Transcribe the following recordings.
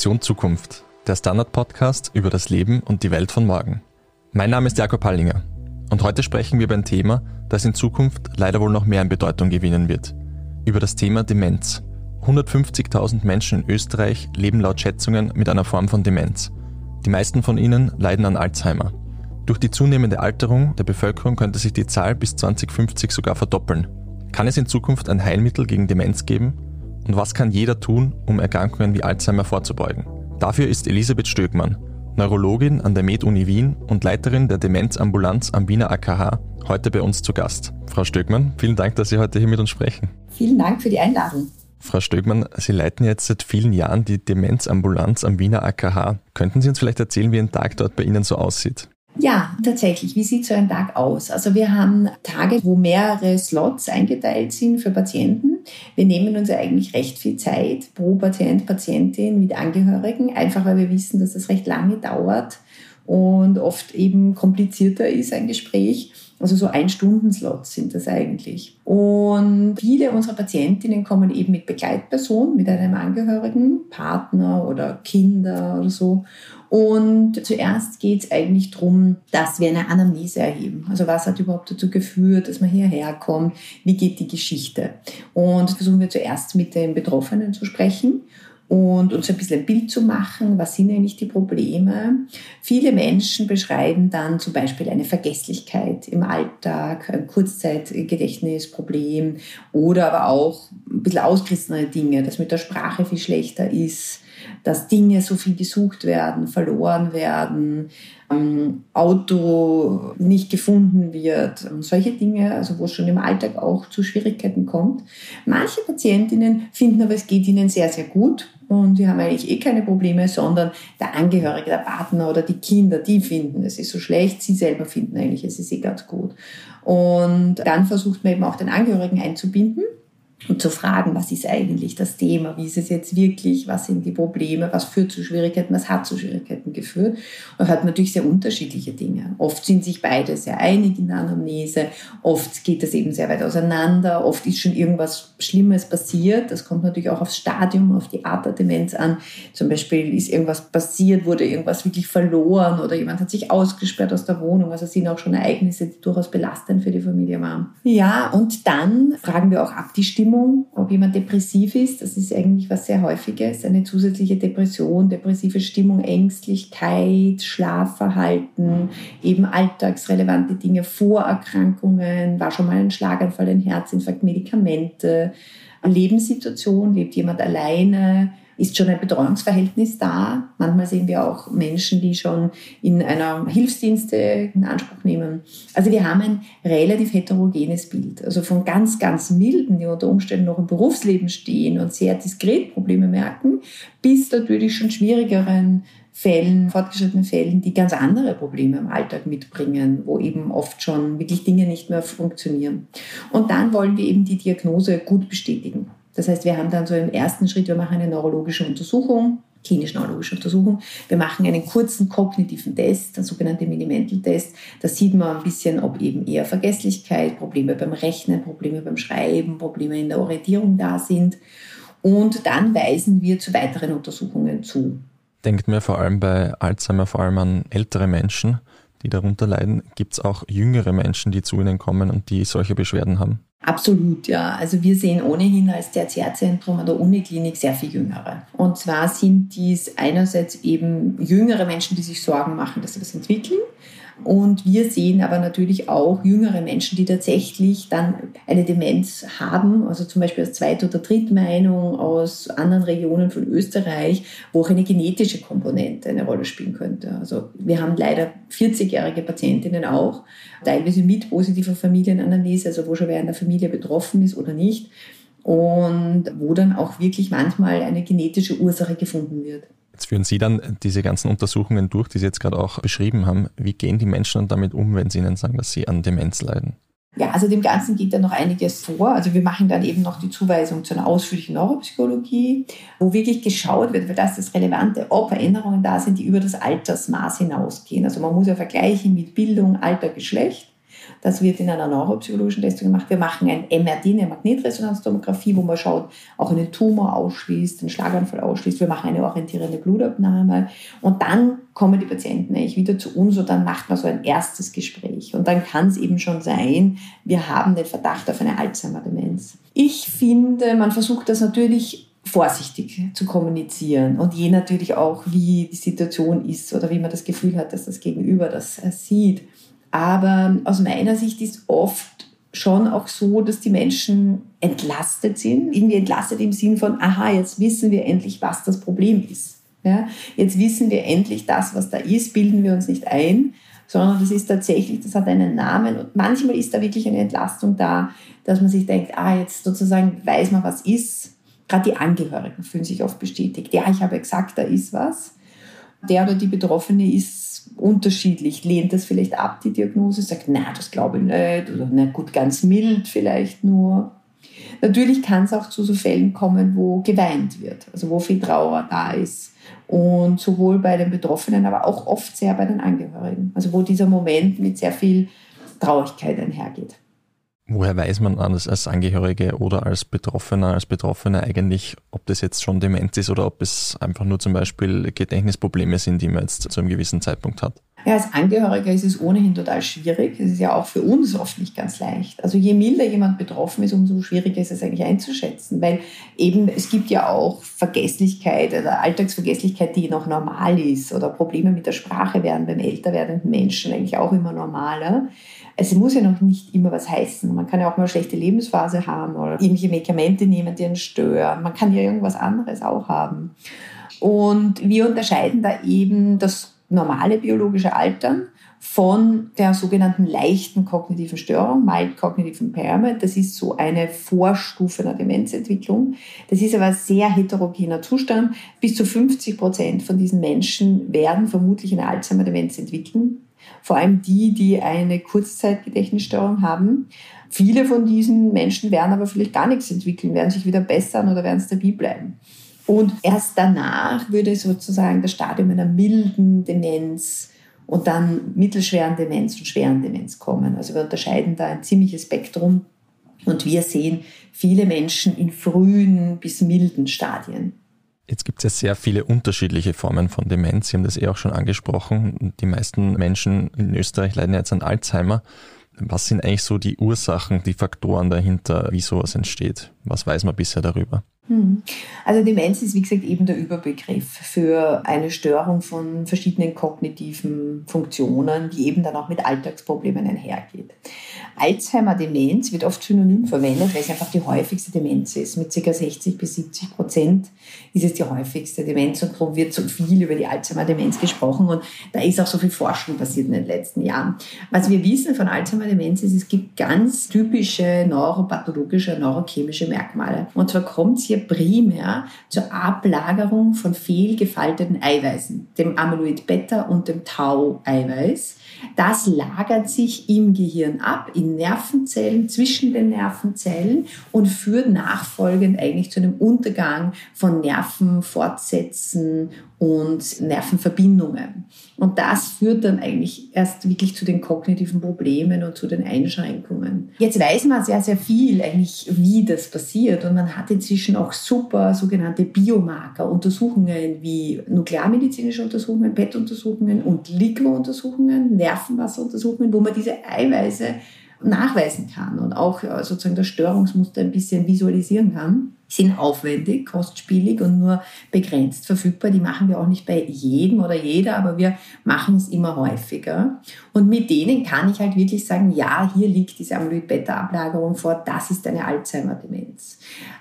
Edition Zukunft, der Standard-Podcast über das Leben und die Welt von morgen. Mein Name ist Jakob Hallinger und heute sprechen wir über ein Thema, das in Zukunft leider wohl noch mehr an Bedeutung gewinnen wird. Über das Thema Demenz. 150.000 Menschen in Österreich leben laut Schätzungen mit einer Form von Demenz. Die meisten von ihnen leiden an Alzheimer. Durch die zunehmende Alterung der Bevölkerung könnte sich die Zahl bis 2050 sogar verdoppeln. Kann es in Zukunft ein Heilmittel gegen Demenz geben? Und was kann jeder tun, um Erkrankungen wie Alzheimer vorzubeugen? Dafür ist Elisabeth Stöckmann, Neurologin an der Med-Uni Wien und Leiterin der Demenzambulanz am Wiener AKH, heute bei uns zu Gast. Frau Stöckmann, vielen Dank, dass Sie heute hier mit uns sprechen. Vielen Dank für die Einladung. Frau Stöckmann, Sie leiten jetzt seit vielen Jahren die Demenzambulanz am Wiener AKH. Könnten Sie uns vielleicht erzählen, wie ein Tag dort bei Ihnen so aussieht? Ja, tatsächlich. Wie sieht so ein Tag aus? Also wir haben Tage, wo mehrere Slots eingeteilt sind für Patienten. Wir nehmen uns eigentlich recht viel Zeit pro Patient, Patientin mit Angehörigen, einfach weil wir wissen, dass das recht lange dauert und oft eben komplizierter ist ein Gespräch. Also so Ein-Stunden-Slots sind das eigentlich. Und viele unserer Patientinnen kommen eben mit Begleitpersonen, mit einem Angehörigen, Partner oder Kinder oder so. Und zuerst geht es eigentlich darum, dass wir eine Anamnese erheben. Also was hat überhaupt dazu geführt, dass man hierher kommt? Wie geht die Geschichte? Und versuchen wir zuerst mit den Betroffenen zu sprechen und uns ein bisschen ein Bild zu machen, was sind eigentlich die Probleme. Viele Menschen beschreiben dann zum Beispiel eine Vergesslichkeit im Alltag, ein Kurzzeitgedächtnisproblem oder aber auch ein bisschen ausgerissenere Dinge, dass mit der Sprache viel schlechter ist, dass Dinge so viel gesucht werden, verloren werden, ähm, Auto nicht gefunden wird, solche Dinge, also wo es schon im Alltag auch zu Schwierigkeiten kommt. Manche Patientinnen finden aber, es geht ihnen sehr, sehr gut und sie haben eigentlich eh keine Probleme, sondern der Angehörige, der Partner oder die Kinder, die finden, es ist so schlecht, sie selber finden eigentlich, es ist eh ganz gut. Und dann versucht man eben auch den Angehörigen einzubinden und zu fragen, was ist eigentlich das Thema, wie ist es jetzt wirklich, was sind die Probleme, was führt zu Schwierigkeiten, was hat zu Schwierigkeiten geführt. Man hört natürlich sehr unterschiedliche Dinge. Oft sind sich beide sehr einig in der Anamnese, oft geht das eben sehr weit auseinander, oft ist schon irgendwas Schlimmes passiert. Das kommt natürlich auch aufs Stadium, auf die Art der Demenz an. Zum Beispiel ist irgendwas passiert, wurde irgendwas wirklich verloren oder jemand hat sich ausgesperrt aus der Wohnung. Also sind auch schon Ereignisse, die durchaus belastend für die Familie waren. Ja, und dann fragen wir auch ab die Stimmung Stimmung, ob jemand depressiv ist. Das ist eigentlich was sehr häufiges. Eine zusätzliche Depression, depressive Stimmung, Ängstlichkeit, Schlafverhalten, eben alltagsrelevante Dinge, Vorerkrankungen, war schon mal ein Schlaganfall, ein Herzinfarkt, Medikamente, Lebenssituation, lebt jemand alleine, ist schon ein Betreuungsverhältnis da. Manchmal sehen wir auch Menschen, die schon in einer Hilfsdienste in Anspruch nehmen. Also wir haben ein relativ heterogenes Bild. Also von ganz, ganz milden, die unter Umständen noch im Berufsleben stehen und sehr diskret Probleme merken, bis natürlich schon schwierigeren Fällen, fortgeschrittenen Fällen, die ganz andere Probleme im Alltag mitbringen, wo eben oft schon wirklich Dinge nicht mehr funktionieren. Und dann wollen wir eben die Diagnose gut bestätigen. Das heißt, wir haben dann so im ersten Schritt, wir machen eine neurologische Untersuchung, klinisch-neurologische Untersuchung. Wir machen einen kurzen kognitiven Test, der sogenannte Minimental-Test. Da sieht man ein bisschen, ob eben eher Vergesslichkeit, Probleme beim Rechnen, Probleme beim Schreiben, Probleme in der Orientierung da sind. Und dann weisen wir zu weiteren Untersuchungen zu. Denkt mir vor allem bei Alzheimer vor allem an ältere Menschen, die darunter leiden. Gibt es auch jüngere Menschen, die zu Ihnen kommen und die solche Beschwerden haben? Absolut, ja. Also wir sehen ohnehin als Tertiärzentrum an der Uniklinik sehr viel Jüngere. Und zwar sind dies einerseits eben jüngere Menschen, die sich Sorgen machen, dass sie das entwickeln. Und wir sehen aber natürlich auch jüngere Menschen, die tatsächlich dann eine Demenz haben, also zum Beispiel aus Zweit- oder Drittmeinung aus anderen Regionen von Österreich, wo auch eine genetische Komponente eine Rolle spielen könnte. Also wir haben leider 40-jährige Patientinnen auch, teilweise mit positiver Familienanalyse, also wo schon wer in der Familie betroffen ist oder nicht. Und wo dann auch wirklich manchmal eine genetische Ursache gefunden wird. Jetzt führen Sie dann diese ganzen Untersuchungen durch, die Sie jetzt gerade auch beschrieben haben. Wie gehen die Menschen dann damit um, wenn Sie ihnen sagen, dass sie an Demenz leiden? Ja, also dem Ganzen geht da noch einiges vor. Also wir machen dann eben noch die Zuweisung zu einer ausführlichen Neuropsychologie, wo wirklich geschaut wird, weil das das Relevante, ob Veränderungen da sind, die über das Altersmaß hinausgehen. Also man muss ja vergleichen mit Bildung, Alter, Geschlecht. Das wird in einer neuropsychologischen Testung gemacht. Wir machen ein MRT, eine Magnetresonanztomographie, wo man schaut, auch einen Tumor ausschließt, einen Schlaganfall ausschließt. Wir machen eine orientierende Blutabnahme und dann kommen die Patienten eigentlich wieder zu uns und dann macht man so ein erstes Gespräch. Und dann kann es eben schon sein, wir haben den Verdacht auf eine Alzheimer-Demenz. Ich finde, man versucht das natürlich vorsichtig zu kommunizieren und je natürlich auch, wie die Situation ist oder wie man das Gefühl hat, dass das Gegenüber das äh, sieht. Aber aus meiner Sicht ist oft schon auch so, dass die Menschen entlastet sind, irgendwie entlastet im Sinn von, aha, jetzt wissen wir endlich, was das Problem ist. Ja, jetzt wissen wir endlich das, was da ist, bilden wir uns nicht ein, sondern das ist tatsächlich, das hat einen Namen und manchmal ist da wirklich eine Entlastung da, dass man sich denkt, ah, jetzt sozusagen weiß man, was ist. Gerade die Angehörigen fühlen sich oft bestätigt. Ja, ich habe gesagt, da ist was. Der oder die Betroffene ist unterschiedlich, lehnt das vielleicht ab, die Diagnose, sagt, na, das glaube ich nicht, oder na gut, ganz mild vielleicht nur. Natürlich kann es auch zu so Fällen kommen, wo geweint wird, also wo viel Trauer da ist. Und sowohl bei den Betroffenen, aber auch oft sehr bei den Angehörigen. Also wo dieser Moment mit sehr viel Traurigkeit einhergeht. Woher weiß man als Angehörige oder als Betroffener, als Betroffene eigentlich, ob das jetzt schon Demenz ist oder ob es einfach nur zum Beispiel Gedächtnisprobleme sind, die man jetzt zu einem gewissen Zeitpunkt hat? Ja, als Angehöriger ist es ohnehin total schwierig. Es ist ja auch für uns oft nicht ganz leicht. Also je milder jemand betroffen ist, umso schwieriger ist es eigentlich einzuschätzen, weil eben es gibt ja auch Vergesslichkeit oder Alltagsvergesslichkeit, die noch normal ist oder Probleme mit der Sprache werden beim älter werdenden Menschen eigentlich auch immer normaler es muss ja noch nicht immer was heißen. Man kann ja auch mal eine schlechte Lebensphase haben oder irgendwelche Medikamente nehmen, die einen stören. Man kann ja irgendwas anderes auch haben. Und wir unterscheiden da eben das normale biologische Altern von der sogenannten leichten kognitiven Störung, Mild Cognitive Impairment. Das ist so eine Vorstufe einer Demenzentwicklung. Das ist aber ein sehr heterogener Zustand. Bis zu 50 Prozent von diesen Menschen werden vermutlich eine Alzheimer-Demenz entwickeln vor allem die, die eine Kurzzeitgedächtnisstörung haben. Viele von diesen Menschen werden aber vielleicht gar nichts entwickeln, werden sich wieder bessern oder werden stabil bleiben. Und erst danach würde sozusagen das Stadium einer milden Demenz und dann mittelschweren Demenz und schweren Demenz kommen. Also wir unterscheiden da ein ziemliches Spektrum und wir sehen viele Menschen in frühen bis milden Stadien. Jetzt gibt es ja sehr viele unterschiedliche Formen von Demenz. Sie haben das eh auch schon angesprochen. Die meisten Menschen in Österreich leiden jetzt an Alzheimer. Was sind eigentlich so die Ursachen, die Faktoren dahinter, wie sowas entsteht? Was weiß man bisher darüber? Hm. Also Demenz ist, wie gesagt, eben der Überbegriff für eine Störung von verschiedenen kognitiven Funktionen, die eben dann auch mit Alltagsproblemen einhergeht. Alzheimer-Demenz wird oft synonym verwendet, weil es einfach die häufigste Demenz ist. Mit ca. 60 bis 70 Prozent ist es die häufigste Demenz und darum wird so viel über die Alzheimer-Demenz gesprochen und da ist auch so viel Forschung passiert in den letzten Jahren. Was wir wissen von Alzheimer-Demenz ist, es gibt ganz typische neuropathologische, neurochemische Merkmale. Und zwar kommt es hier primär zur Ablagerung von fehlgefalteten Eiweißen, dem Amyloid Beta und dem Tau-Eiweiß. Das lagert sich im Gehirn ab, in Nervenzellen, zwischen den Nervenzellen und führt nachfolgend eigentlich zu einem Untergang von Nervenfortsätzen und Nervenverbindungen. Und das führt dann eigentlich erst wirklich zu den kognitiven Problemen und zu den Einschränkungen. Jetzt weiß man sehr, sehr viel eigentlich, wie das passiert. Und man hat inzwischen auch super sogenannte Biomarker, Untersuchungen wie nuklearmedizinische Untersuchungen, PET-Untersuchungen und LIGO-Untersuchungen, Nervenwasseruntersuchungen, wo man diese Eiweiße nachweisen kann und auch äh, sozusagen das Störungsmuster ein bisschen visualisieren kann sind aufwendig, kostspielig und nur begrenzt verfügbar. Die machen wir auch nicht bei jedem oder jeder, aber wir machen es immer häufiger. Und mit denen kann ich halt wirklich sagen, ja, hier liegt diese Amyloid-Beta-Ablagerung vor, das ist eine Alzheimer-Demenz.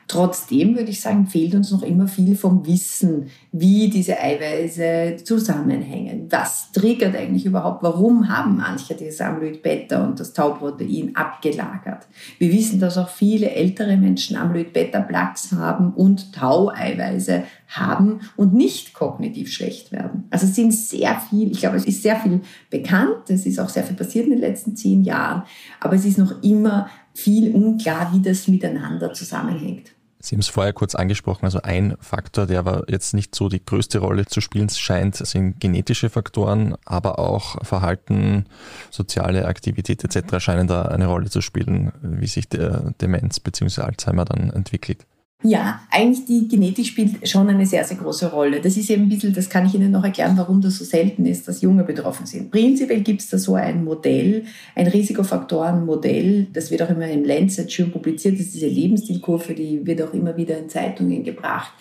Trotzdem würde ich sagen, fehlt uns noch immer viel vom Wissen, wie diese Eiweiße zusammenhängen. Was triggert eigentlich überhaupt? Warum haben manche dieses Amyloid-Beta und das Tauprotein abgelagert? Wir wissen, dass auch viele ältere Menschen Amyloid-Beta-Plaques haben und Tau-Eiweiße haben und nicht kognitiv schlecht werden. Also es sind sehr viel, ich glaube, es ist sehr viel bekannt, es ist auch sehr viel passiert in den letzten zehn Jahren, aber es ist noch immer viel unklar, wie das miteinander zusammenhängt. Sie haben es vorher kurz angesprochen, also ein Faktor, der aber jetzt nicht so die größte Rolle zu spielen scheint, sind genetische Faktoren, aber auch Verhalten, soziale Aktivität etc. scheinen da eine Rolle zu spielen, wie sich der Demenz bzw. Alzheimer dann entwickelt. Ja, eigentlich die Genetik spielt schon eine sehr, sehr große Rolle. Das ist eben ein bisschen, das kann ich Ihnen noch erklären, warum das so selten ist, dass Junge betroffen sind. Prinzipiell gibt es da so ein Modell, ein Risikofaktorenmodell, das wird auch immer im Lancet schön publiziert, das ist diese Lebensstilkurve, die wird auch immer wieder in Zeitungen gebracht.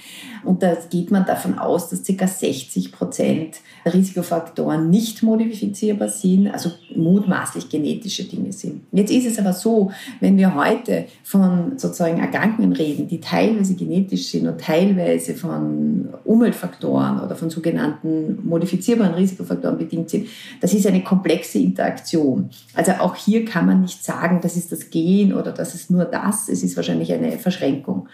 Und da geht man davon aus, dass ca. 60 Prozent Risikofaktoren nicht modifizierbar sind, also mutmaßlich genetische Dinge sind. Jetzt ist es aber so, wenn wir heute von sozusagen Erkrankungen reden, die teilweise teilweise genetisch sind und teilweise von Umweltfaktoren oder von sogenannten modifizierbaren Risikofaktoren bedingt sind, das ist eine komplexe Interaktion. Also auch hier kann man nicht sagen, das ist das Gen oder das ist nur das, es ist wahrscheinlich eine Verschränkung.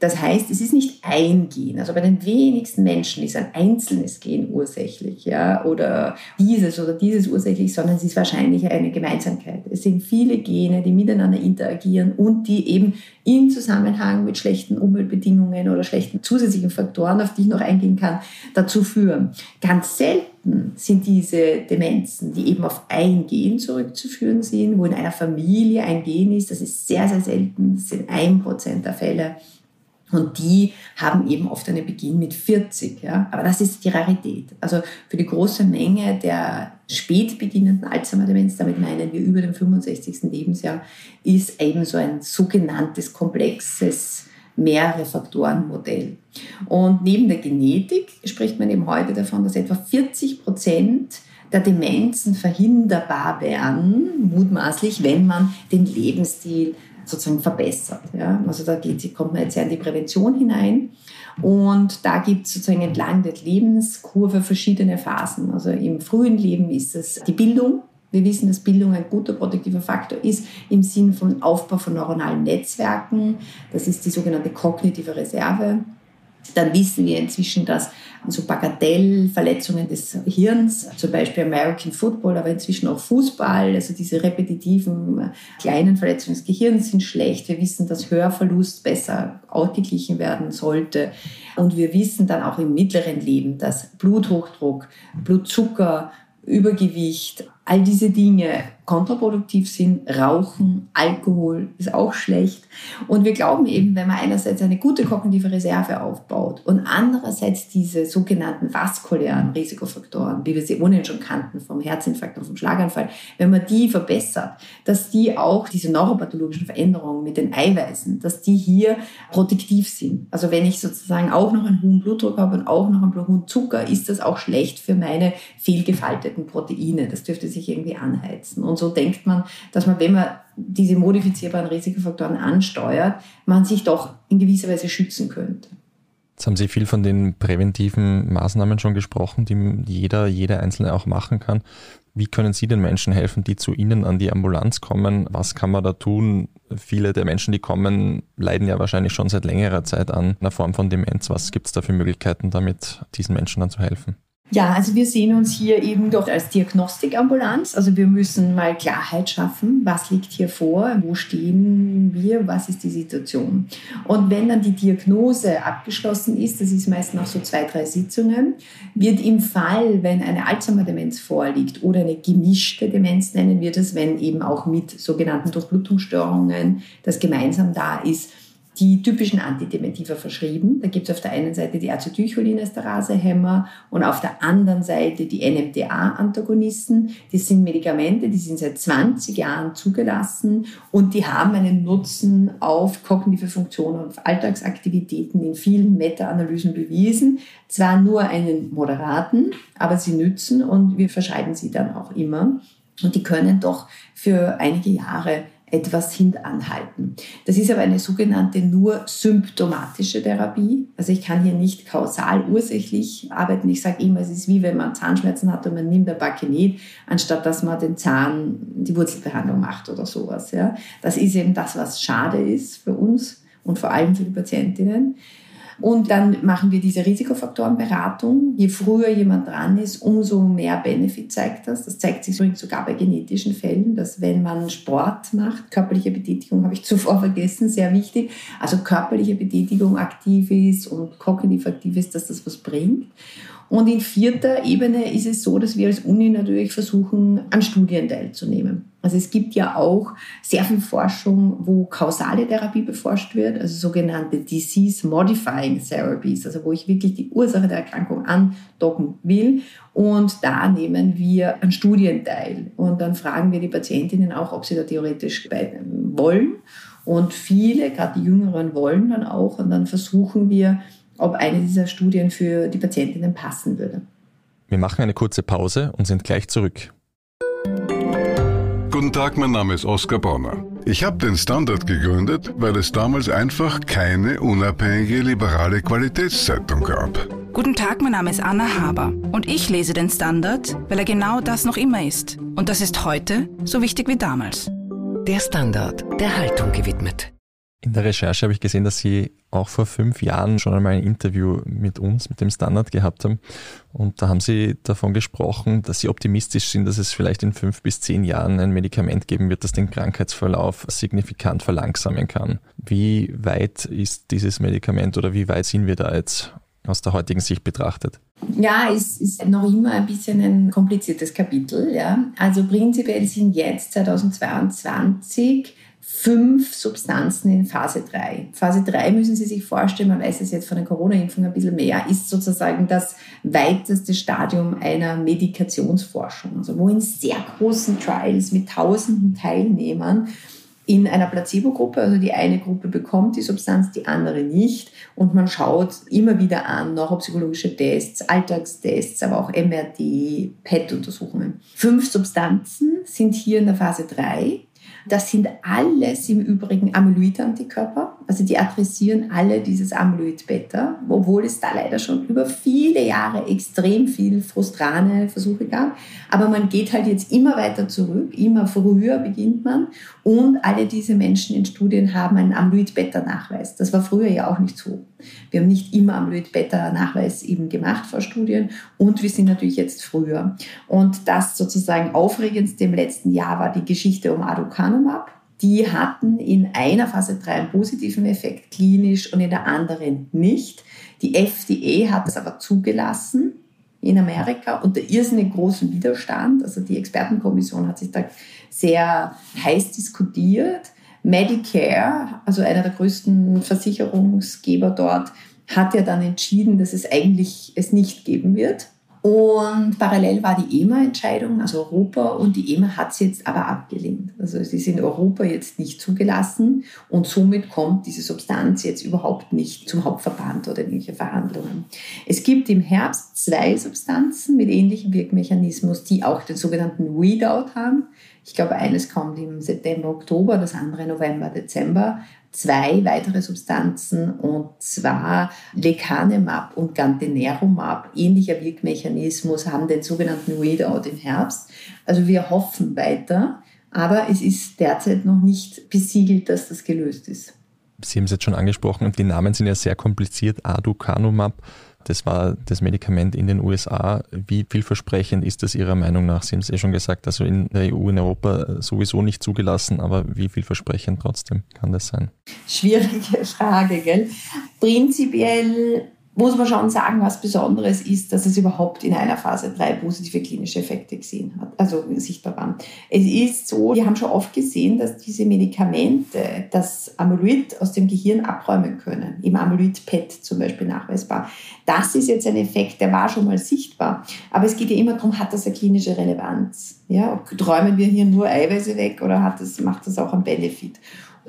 Das heißt, es ist nicht ein Gen. Also bei den wenigsten Menschen ist ein einzelnes Gen ursächlich, ja, oder dieses oder dieses ursächlich, sondern es ist wahrscheinlich eine Gemeinsamkeit. Es sind viele Gene, die miteinander interagieren und die eben in Zusammenhang mit schlechten Umweltbedingungen oder schlechten zusätzlichen Faktoren, auf die ich noch eingehen kann, dazu führen. Ganz selten sind diese Demenzen, die eben auf ein Gen zurückzuführen sind, wo in einer Familie ein Gen ist, das ist sehr, sehr selten, das sind ein Prozent der Fälle. Und die haben eben oft einen Beginn mit 40. Ja? Aber das ist die Rarität. Also für die große Menge der spät beginnenden Alzheimer-Demenz, damit meinen wir über dem 65. Lebensjahr, ist eben so ein sogenanntes komplexes mehrere Faktoren-Modell. Und neben der Genetik spricht man eben heute davon, dass etwa 40 Prozent der Demenzen verhinderbar wären, mutmaßlich, wenn man den Lebensstil sozusagen verbessert. Ja? Also da geht, kommt man jetzt ja in die Prävention hinein. Und da gibt es sozusagen entlang der Lebenskurve verschiedene Phasen. Also im frühen Leben ist es die Bildung. Wir wissen, dass Bildung ein guter produktiver Faktor ist im Sinne von Aufbau von neuronalen Netzwerken. Das ist die sogenannte kognitive Reserve. Dann wissen wir inzwischen, dass so Bagatellverletzungen des Hirns, zum Beispiel American Football, aber inzwischen auch Fußball, also diese repetitiven kleinen Verletzungen des Gehirns sind schlecht. Wir wissen, dass Hörverlust besser ausgeglichen werden sollte. Und wir wissen dann auch im mittleren Leben, dass Bluthochdruck, Blutzucker, Übergewicht, all diese Dinge kontraproduktiv sind. Rauchen, Alkohol ist auch schlecht. Und wir glauben eben, wenn man einerseits eine gute kognitive Reserve aufbaut und andererseits diese sogenannten vaskulären Risikofaktoren, wie wir sie ohnehin schon kannten, vom Herzinfarkt und vom Schlaganfall, wenn man die verbessert, dass die auch diese neuropathologischen Veränderungen mit den Eiweißen, dass die hier protektiv sind. Also wenn ich sozusagen auch noch einen hohen Blutdruck habe und auch noch einen hohen Zucker, ist das auch schlecht für meine fehlgefalteten Proteine. Das dürfte sich irgendwie anheizen. Und so denkt man, dass man, wenn man diese modifizierbaren Risikofaktoren ansteuert, man sich doch in gewisser Weise schützen könnte. Jetzt haben Sie viel von den präventiven Maßnahmen schon gesprochen, die jeder, jeder Einzelne auch machen kann. Wie können Sie den Menschen helfen, die zu Ihnen an die Ambulanz kommen? Was kann man da tun? Viele der Menschen, die kommen, leiden ja wahrscheinlich schon seit längerer Zeit an einer Form von Demenz. Was gibt es da für Möglichkeiten, damit diesen Menschen dann zu helfen? Ja, also wir sehen uns hier eben doch als Diagnostikambulanz. Also wir müssen mal Klarheit schaffen, was liegt hier vor, wo stehen wir, was ist die Situation. Und wenn dann die Diagnose abgeschlossen ist, das ist meist nach so zwei, drei Sitzungen, wird im Fall, wenn eine Alzheimer-Demenz vorliegt oder eine gemischte Demenz nennen wir das, wenn eben auch mit sogenannten Durchblutungsstörungen das gemeinsam da ist, die typischen Antidementiva verschrieben. Da gibt es auf der einen Seite die Acetylcholinesterasehämmer und auf der anderen Seite die NMDA-Antagonisten. Das sind Medikamente, die sind seit 20 Jahren zugelassen und die haben einen Nutzen auf kognitive Funktionen und auf Alltagsaktivitäten in vielen Meta-Analysen bewiesen. Zwar nur einen moderaten, aber sie nützen und wir verschreiben sie dann auch immer. Und die können doch für einige Jahre etwas hintanhalten. Das ist aber eine sogenannte nur symptomatische Therapie. Also ich kann hier nicht kausal ursächlich arbeiten. Ich sage immer, es ist wie wenn man Zahnschmerzen hat und man nimmt ein Bakinet, anstatt dass man den Zahn, die Wurzelbehandlung macht oder sowas. Ja. Das ist eben das, was schade ist für uns und vor allem für die Patientinnen. Und dann machen wir diese Risikofaktorenberatung. Je früher jemand dran ist, umso mehr Benefit zeigt das. Das zeigt sich sogar bei genetischen Fällen, dass wenn man Sport macht, körperliche Betätigung habe ich zuvor vergessen, sehr wichtig, also körperliche Betätigung aktiv ist und kognitiv aktiv ist, dass das was bringt. Und in vierter Ebene ist es so, dass wir als Uni natürlich versuchen, an Studien teilzunehmen. Also es gibt ja auch sehr viel Forschung, wo kausale Therapie beforscht wird, also sogenannte Disease Modifying Therapies, also wo ich wirklich die Ursache der Erkrankung andocken will. Und da nehmen wir an Studien teil. Und dann fragen wir die Patientinnen auch, ob sie da theoretisch wollen. Und viele, gerade die Jüngeren, wollen dann auch. Und dann versuchen wir, ob eine dieser Studien für die Patientinnen passen würde. Wir machen eine kurze Pause und sind gleich zurück. Guten Tag, mein Name ist Oskar Bonner. Ich habe den Standard gegründet, weil es damals einfach keine unabhängige liberale Qualitätszeitung gab. Guten Tag, mein Name ist Anna Haber und ich lese den Standard, weil er genau das noch immer ist. Und das ist heute so wichtig wie damals. Der Standard, der Haltung gewidmet. In der Recherche habe ich gesehen, dass Sie auch vor fünf Jahren schon einmal ein Interview mit uns, mit dem Standard gehabt haben. Und da haben Sie davon gesprochen, dass Sie optimistisch sind, dass es vielleicht in fünf bis zehn Jahren ein Medikament geben wird, das den Krankheitsverlauf signifikant verlangsamen kann. Wie weit ist dieses Medikament oder wie weit sind wir da jetzt aus der heutigen Sicht betrachtet? Ja, es ist noch immer ein bisschen ein kompliziertes Kapitel. Ja. Also prinzipiell sind jetzt 2022 fünf Substanzen in Phase 3. Phase 3 müssen Sie sich vorstellen, man weiß es jetzt von den Corona-Impfungen ein bisschen mehr, ist sozusagen das weiteste Stadium einer Medikationsforschung. Also wo in sehr großen Trials mit tausenden Teilnehmern in einer Placebo-Gruppe, also die eine Gruppe bekommt die Substanz, die andere nicht. Und man schaut immer wieder an, neuropsychologische Tests, Alltagstests, aber auch MRT, PET-Untersuchungen. Fünf Substanzen sind hier in der Phase 3 das sind alles im Übrigen Amyloid-Antikörper. Also die adressieren alle dieses Amyloid-Beta, obwohl es da leider schon über viele Jahre extrem viel frustrane Versuche gab. Aber man geht halt jetzt immer weiter zurück, immer früher beginnt man. Und alle diese Menschen in Studien haben einen Amyloid-Beta-Nachweis. Das war früher ja auch nicht so. Wir haben nicht immer Amyloid-Beta-Nachweis eben gemacht vor Studien und wir sind natürlich jetzt früher. Und das sozusagen aufregendste im letzten Jahr war die Geschichte um Aducanumab. Die hatten in einer Phase 3 einen positiven Effekt klinisch und in der anderen nicht. Die FDA hat es aber zugelassen in Amerika unter irrsinnig großem Widerstand. Also die Expertenkommission hat sich da sehr heiß diskutiert. Medicare, also einer der größten Versicherungsgeber dort, hat ja dann entschieden, dass es eigentlich es nicht geben wird. Und parallel war die EMA-Entscheidung, also Europa, und die EMA hat es jetzt aber abgelehnt. Also sie ist in Europa jetzt nicht zugelassen und somit kommt diese Substanz jetzt überhaupt nicht zum Hauptverband oder irgendwelche Verhandlungen. Es gibt im Herbst zwei Substanzen mit ähnlichem Wirkmechanismus, die auch den sogenannten Weedout haben. Ich glaube, eines kommt im September, Oktober, das andere November, Dezember zwei weitere Substanzen und zwar Lecanemab und Gantenerumab, ähnlicher Wirkmechanismus, haben den sogenannten Readout im Herbst. Also wir hoffen weiter, aber es ist derzeit noch nicht besiegelt, dass das gelöst ist. Sie haben es jetzt schon angesprochen und die Namen sind ja sehr kompliziert. Aducanumab das war das Medikament in den USA. Wie vielversprechend ist das Ihrer Meinung nach? Sie haben es eh schon gesagt, also in der EU, in Europa sowieso nicht zugelassen, aber wie vielversprechend trotzdem kann das sein? Schwierige Frage, gell? Prinzipiell muss man schon sagen, was Besonderes ist, dass es überhaupt in einer Phase 3 positive klinische Effekte gesehen hat, also sichtbar waren. Es ist so, wir haben schon oft gesehen, dass diese Medikamente das Amyloid aus dem Gehirn abräumen können, im Amyloid-PET zum Beispiel nachweisbar. Das ist jetzt ein Effekt, der war schon mal sichtbar, aber es geht ja immer darum, hat das eine klinische Relevanz? Ja, träumen wir hier nur Eiweiße weg oder hat das, macht das auch einen Benefit?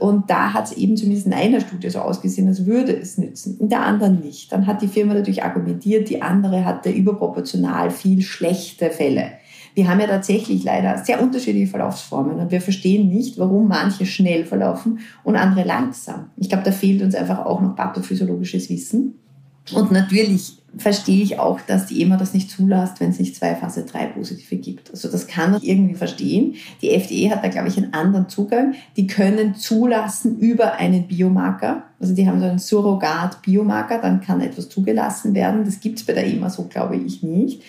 Und da hat es eben zumindest in einer Studie so ausgesehen, als würde es nützen, in der anderen nicht. Dann hat die Firma natürlich argumentiert, die andere hatte überproportional viel schlechte Fälle. Wir haben ja tatsächlich leider sehr unterschiedliche Verlaufsformen und wir verstehen nicht, warum manche schnell verlaufen und andere langsam. Ich glaube, da fehlt uns einfach auch noch pathophysiologisches Wissen. Und natürlich verstehe ich auch, dass die EMA das nicht zulässt, wenn es nicht zwei Phase 3 Positive gibt. Also das kann ich irgendwie verstehen. Die FDA hat da, glaube ich, einen anderen Zugang. Die können zulassen über einen Biomarker. Also die haben so einen Surrogat-Biomarker, dann kann etwas zugelassen werden. Das gibt es bei der EMA so, glaube ich, nicht.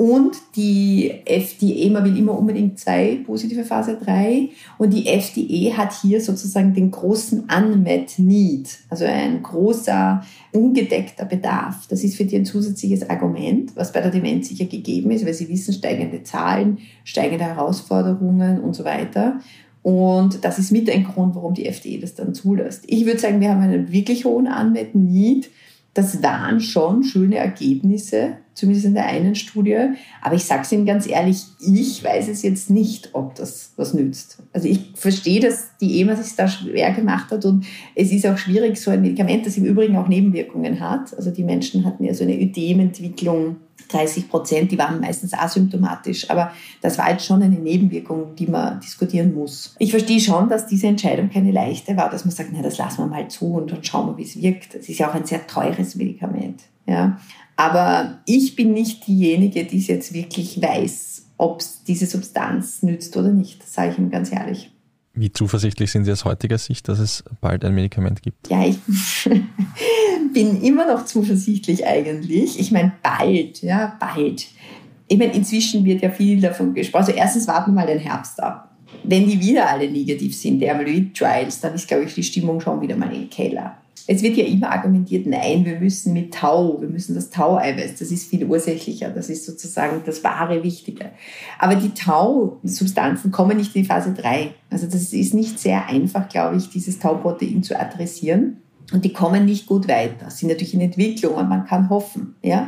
Und die FDA, will immer unbedingt zwei positive Phase 3. Und die FDA hat hier sozusagen den großen Unmet Need, also ein großer, ungedeckter Bedarf. Das ist für die ein zusätzliches Argument, was bei der Demenz sicher gegeben ist, weil sie wissen, steigende Zahlen, steigende Herausforderungen und so weiter. Und das ist mit ein Grund, warum die FDA das dann zulässt. Ich würde sagen, wir haben einen wirklich hohen Unmet Need das waren schon schöne Ergebnisse, zumindest in der einen Studie. Aber ich sage es Ihnen ganz ehrlich, ich weiß es jetzt nicht, ob das was nützt. Also ich verstehe, dass die EMA sich da schwer gemacht hat und es ist auch schwierig, so ein Medikament, das im Übrigen auch Nebenwirkungen hat. Also die Menschen hatten ja so eine Ödementwicklung 30 Prozent, die waren meistens asymptomatisch. Aber das war jetzt schon eine Nebenwirkung, die man diskutieren muss. Ich verstehe schon, dass diese Entscheidung keine leichte war, dass man sagt, na, das lassen wir mal zu und dann schauen wir, wie es wirkt. Das ist ja auch ein sehr teures Medikament. Ja. Aber ich bin nicht diejenige, die es jetzt wirklich weiß, ob es diese Substanz nützt oder nicht. Das sage ich ihm ganz ehrlich. Wie zuversichtlich sind Sie aus heutiger Sicht, dass es bald ein Medikament gibt? Ja, ich bin immer noch zuversichtlich eigentlich. Ich meine, bald, ja, bald. Ich meine, inzwischen wird ja viel davon gesprochen. Also erstens warten wir mal den Herbst ab. Wenn die wieder alle negativ sind, die Amyloid-Trials, dann ist, glaube ich, die Stimmung schon wieder mal im Keller. Es wird ja immer argumentiert, nein, wir müssen mit Tau, wir müssen das Tau-Eiweiß, das ist viel ursächlicher, das ist sozusagen das wahre Wichtige. Aber die Tau-Substanzen kommen nicht in die Phase 3. Also das ist nicht sehr einfach, glaube ich, dieses Tau-Protein zu adressieren. Und die kommen nicht gut weiter, sind natürlich in Entwicklung und man kann hoffen. Ja?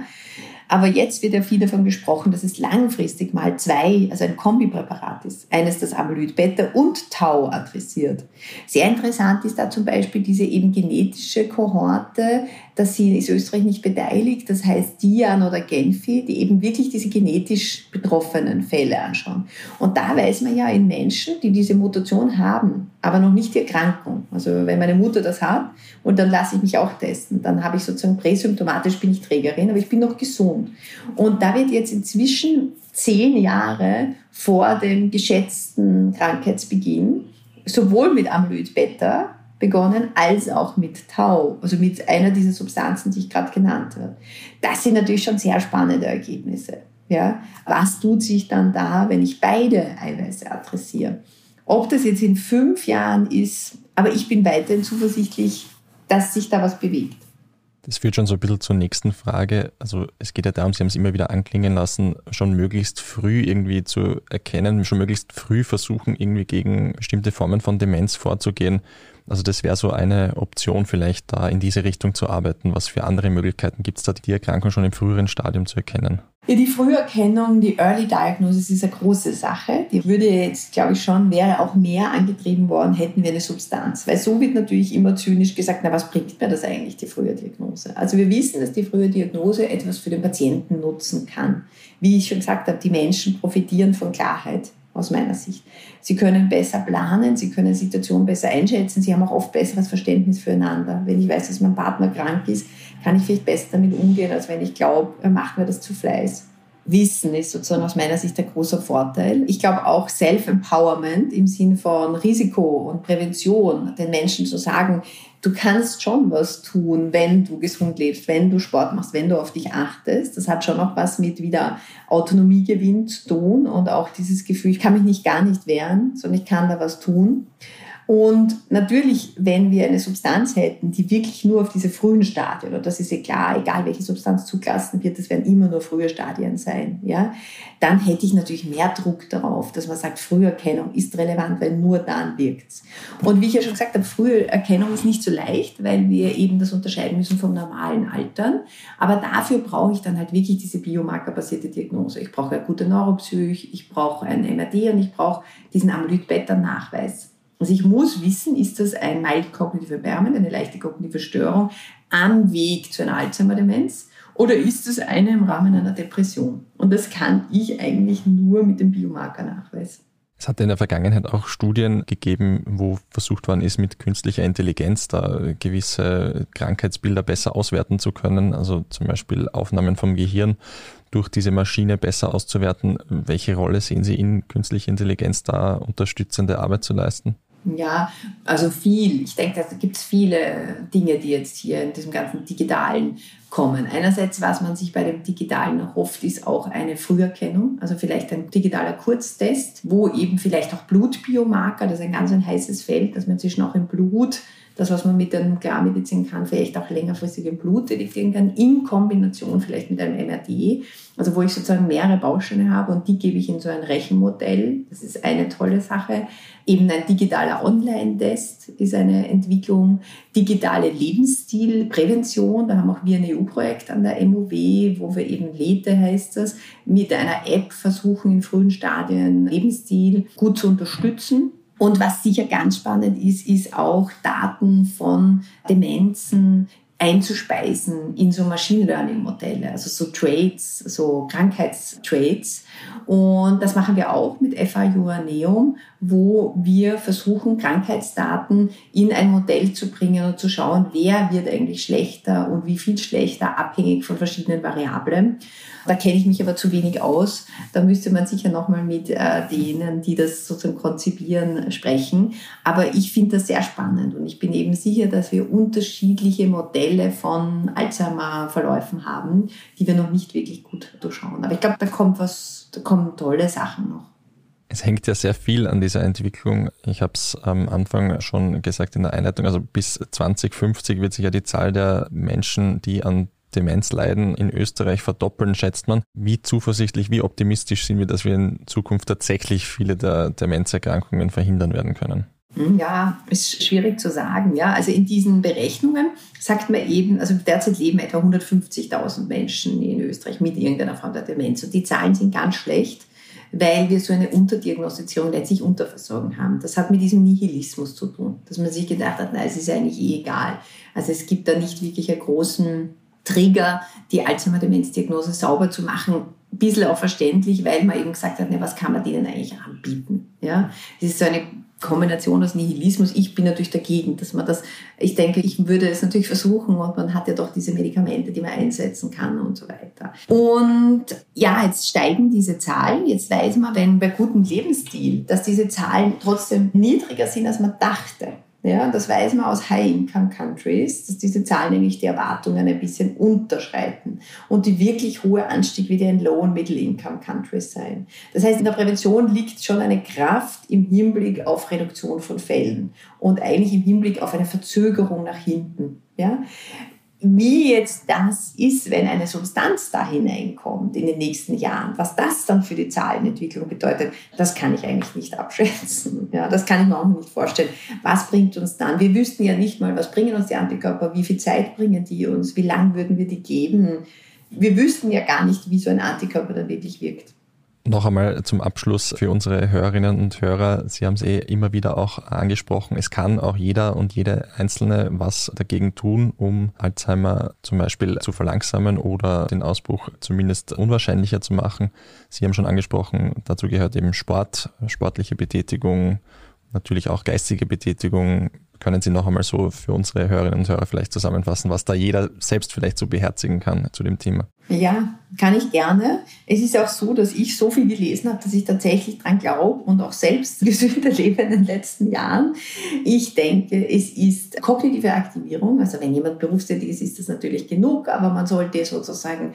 Aber jetzt wird ja viel davon gesprochen, dass es langfristig mal zwei, also ein Kombipräparat ist. Eines, das Amyloid Beta und Tau adressiert. Sehr interessant ist da zum Beispiel diese eben genetische Kohorte, dass sie ist Österreich nicht beteiligt. Das heißt Dian oder Genfi, die eben wirklich diese genetisch betroffenen Fälle anschauen. Und da weiß man ja in Menschen, die diese Mutation haben, aber noch nicht die Erkrankung. Also wenn meine Mutter das hat und dann lasse ich mich auch testen, dann habe ich sozusagen präsymptomatisch bin ich Trägerin, aber ich bin noch gesund. Und da wird jetzt inzwischen zehn Jahre vor dem geschätzten Krankheitsbeginn sowohl mit Amyloid Beta begonnen, als auch mit Tau, also mit einer dieser Substanzen, die ich gerade genannt habe. Das sind natürlich schon sehr spannende Ergebnisse. Ja? Was tut sich dann da, wenn ich beide Eiweiße adressiere? Ob das jetzt in fünf Jahren ist, aber ich bin weiterhin zuversichtlich, dass sich da was bewegt. Das führt schon so ein bisschen zur nächsten Frage. Also es geht ja darum, Sie haben es immer wieder anklingen lassen, schon möglichst früh irgendwie zu erkennen, schon möglichst früh versuchen, irgendwie gegen bestimmte Formen von Demenz vorzugehen. Also das wäre so eine Option, vielleicht da in diese Richtung zu arbeiten. Was für andere Möglichkeiten gibt es da, die Erkrankung schon im früheren Stadium zu erkennen? Ja, die Früherkennung, die Early Diagnosis ist eine große Sache. Die würde jetzt, glaube ich, schon, wäre auch mehr angetrieben worden, hätten wir eine Substanz. Weil so wird natürlich immer zynisch gesagt, na, was bringt mir das eigentlich, die frühe Diagnose? Also wir wissen, dass die frühe Diagnose etwas für den Patienten nutzen kann. Wie ich schon gesagt habe, die Menschen profitieren von Klarheit aus meiner Sicht. Sie können besser planen, sie können Situationen besser einschätzen, sie haben auch oft besseres Verständnis füreinander. Wenn ich weiß, dass mein Partner krank ist, kann ich vielleicht besser damit umgehen, als wenn ich glaube, er macht mir das zu Fleiß. Wissen ist sozusagen aus meiner Sicht ein großer Vorteil. Ich glaube auch Self-Empowerment im Sinn von Risiko und Prävention, den Menschen zu sagen, du kannst schon was tun, wenn du gesund lebst, wenn du Sport machst, wenn du auf dich achtest. Das hat schon auch was mit wieder Autonomiegewinn zu tun und auch dieses Gefühl, ich kann mich nicht gar nicht wehren, sondern ich kann da was tun. Und natürlich, wenn wir eine Substanz hätten, die wirklich nur auf diese frühen Stadien, und das ist ja klar, egal welche Substanz zugelassen wird, das werden immer nur frühe Stadien sein, ja, dann hätte ich natürlich mehr Druck darauf, dass man sagt, Früherkennung ist relevant, weil nur dann wirkt's. Und wie ich ja schon gesagt habe, Früherkennung ist nicht so leicht, weil wir eben das unterscheiden müssen vom normalen Altern. Aber dafür brauche ich dann halt wirklich diese biomarkerbasierte Diagnose. Ich brauche eine gute Neuropsych, ich brauche ein MRD und ich brauche diesen Amyloid-Beta-Nachweis. Also ich muss wissen, ist das ein mild kognitive Impairment, eine leichte kognitive Störung am Weg zu einer Alzheimer-Demenz oder ist es eine im Rahmen einer Depression? Und das kann ich eigentlich nur mit dem Biomarker nachweisen. Es hat in der Vergangenheit auch Studien gegeben, wo versucht worden ist, mit künstlicher Intelligenz da gewisse Krankheitsbilder besser auswerten zu können. Also zum Beispiel Aufnahmen vom Gehirn durch diese Maschine besser auszuwerten. Welche Rolle sehen Sie in künstlicher Intelligenz da unterstützende Arbeit zu leisten? Ja, also viel. Ich denke, da gibt es viele Dinge, die jetzt hier in diesem ganzen Digitalen kommen. Einerseits, was man sich bei dem Digitalen erhofft, ist auch eine Früherkennung, also vielleicht ein digitaler Kurztest, wo eben vielleicht auch Blutbiomarker, das ist ein ganz ein heißes Feld, dass man inzwischen auch im Blut das, was man mit der Nuklearmedizin kann, vielleicht auch längerfristig im Blut detektieren kann, in Kombination vielleicht mit einem MRT, also wo ich sozusagen mehrere Bausteine habe und die gebe ich in so ein Rechenmodell. Das ist eine tolle Sache. Eben ein digitaler Online-Test ist eine Entwicklung. Digitale Lebensstilprävention, da haben auch wir ein EU-Projekt an der MOW, wo wir eben LETE heißt das, mit einer App versuchen, in frühen Stadien Lebensstil gut zu unterstützen. Und was sicher ganz spannend ist, ist auch Daten von Demenzen einzuspeisen in so Machine Learning Modelle, also so Traits, so Krankheitstraits. Und das machen wir auch mit FAU Neum, wo wir versuchen, Krankheitsdaten in ein Modell zu bringen und zu schauen, wer wird eigentlich schlechter und wie viel schlechter, abhängig von verschiedenen Variablen. Da kenne ich mich aber zu wenig aus. Da müsste man sicher nochmal mit äh, denen, die das sozusagen konzipieren, sprechen. Aber ich finde das sehr spannend und ich bin eben sicher, dass wir unterschiedliche Modelle von Alzheimer-Verläufen haben, die wir noch nicht wirklich gut durchschauen. Aber ich glaube, da kommt was, da kommen tolle Sachen noch. Es hängt ja sehr viel an dieser Entwicklung. Ich habe es am Anfang schon gesagt in der Einleitung, also bis 2050 wird sich ja die Zahl der Menschen, die an Demenz leiden, in Österreich verdoppeln, schätzt man. Wie zuversichtlich, wie optimistisch sind wir, dass wir in Zukunft tatsächlich viele der Demenzerkrankungen verhindern werden können? Hm, ja, ist schwierig zu sagen. Ja, also in diesen Berechnungen sagt man eben, also derzeit leben etwa 150.000 Menschen in Österreich mit irgendeiner Form der Demenz und die Zahlen sind ganz schlecht, weil wir so eine Unterdiagnostizierung, letztlich Unterversorgung haben. Das hat mit diesem Nihilismus zu tun, dass man sich gedacht hat, na, es ist eigentlich eh egal. Also es gibt da nicht wirklich einen großen Trigger, die Alzheimer-Demenzdiagnose sauber zu machen, ein bisschen auch verständlich, weil man eben gesagt hat, ne, was kann man denen eigentlich anbieten? Ja, das ist so eine Kombination aus Nihilismus. Ich bin natürlich dagegen, dass man das, ich denke, ich würde es natürlich versuchen und man hat ja doch diese Medikamente, die man einsetzen kann und so weiter. Und ja, jetzt steigen diese Zahlen. Jetzt weiß man, wenn bei gutem Lebensstil, dass diese Zahlen trotzdem niedriger sind, als man dachte. Ja, das weiß man aus High-Income-Countries, dass diese Zahlen nämlich die Erwartungen ein bisschen unterschreiten und die wirklich hohe Anstieg wieder in Low- und Middle-Income-Countries sein. Das heißt, in der Prävention liegt schon eine Kraft im Hinblick auf Reduktion von Fällen und eigentlich im Hinblick auf eine Verzögerung nach hinten. Ja? Wie jetzt das ist, wenn eine Substanz da hineinkommt in den nächsten Jahren, was das dann für die Zahlenentwicklung bedeutet, das kann ich eigentlich nicht abschätzen. Ja, das kann ich mir auch nicht vorstellen. Was bringt uns dann? Wir wüssten ja nicht mal, was bringen uns die Antikörper, wie viel Zeit bringen die uns, wie lang würden wir die geben. Wir wüssten ja gar nicht, wie so ein Antikörper dann wirklich wirkt. Noch einmal zum Abschluss für unsere Hörerinnen und Hörer. Sie haben es eh immer wieder auch angesprochen. Es kann auch jeder und jede Einzelne was dagegen tun, um Alzheimer zum Beispiel zu verlangsamen oder den Ausbruch zumindest unwahrscheinlicher zu machen. Sie haben schon angesprochen, dazu gehört eben Sport, sportliche Betätigung, natürlich auch geistige Betätigung, können Sie noch einmal so für unsere Hörerinnen und Hörer vielleicht zusammenfassen, was da jeder selbst vielleicht so beherzigen kann zu dem Thema? Ja, kann ich gerne. Es ist auch so, dass ich so viel gelesen habe, dass ich tatsächlich dran glaube und auch selbst gesünder lebe in den letzten Jahren. Ich denke, es ist kognitive Aktivierung. Also wenn jemand berufstätig ist, ist das natürlich genug, aber man sollte sozusagen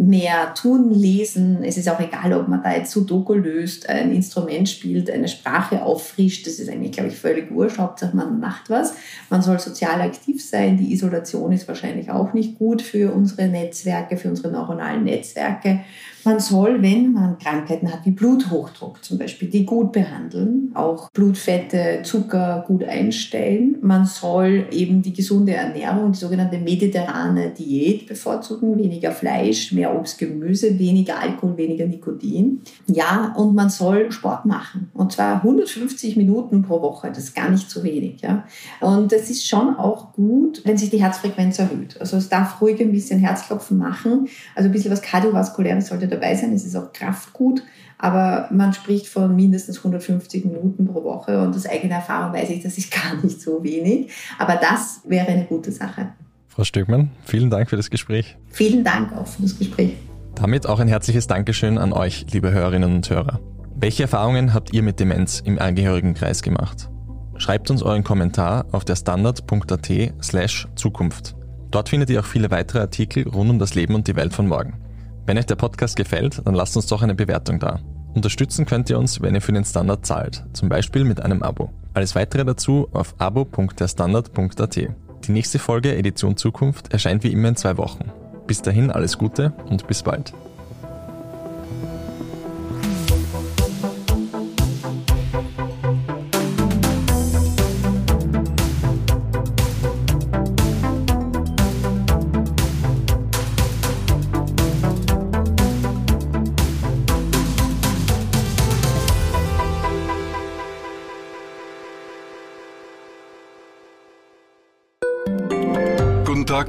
mehr tun, lesen. Es ist auch egal, ob man da jetzt Sudoku löst, ein Instrument spielt, eine Sprache auffrischt. Das ist eigentlich, glaube ich, völlig wurscht. Hauptsache, man macht was. Man soll sozial aktiv sein. Die Isolation ist wahrscheinlich auch nicht gut für unsere Netzwerke, für unsere neuronalen Netzwerke. Man soll, wenn man Krankheiten hat, wie Bluthochdruck zum Beispiel, die gut behandeln, auch Blutfette, Zucker gut einstellen. Man soll eben die gesunde Ernährung, die sogenannte mediterrane Diät bevorzugen, weniger Fleisch, mehr Obst, Gemüse, weniger Alkohol, weniger Nikotin. Ja, und man soll Sport machen. Und zwar 150 Minuten pro Woche, das ist gar nicht zu wenig. Ja. Und es ist schon auch gut, wenn sich die Herzfrequenz erhöht. Also es darf ruhig ein bisschen Herzklopfen machen, also ein bisschen was Kardiovaskuläres sollte dabei sein. Es ist auch Kraftgut, aber man spricht von mindestens 150 Minuten pro Woche und aus eigener Erfahrung weiß ich, das ist gar nicht so wenig. Aber das wäre eine gute Sache. Frau Stöckmann, vielen Dank für das Gespräch. Vielen Dank auch für das Gespräch. Damit auch ein herzliches Dankeschön an euch, liebe Hörerinnen und Hörer. Welche Erfahrungen habt ihr mit Demenz im Angehörigenkreis gemacht? Schreibt uns euren Kommentar auf der standard.at slash Zukunft. Dort findet ihr auch viele weitere Artikel rund um das Leben und die Welt von morgen. Wenn euch der Podcast gefällt, dann lasst uns doch eine Bewertung da. Unterstützen könnt ihr uns, wenn ihr für den Standard zahlt, zum Beispiel mit einem Abo. Alles weitere dazu auf abo.derstandard.at. Die nächste Folge Edition Zukunft erscheint wie immer in zwei Wochen. Bis dahin alles Gute und bis bald.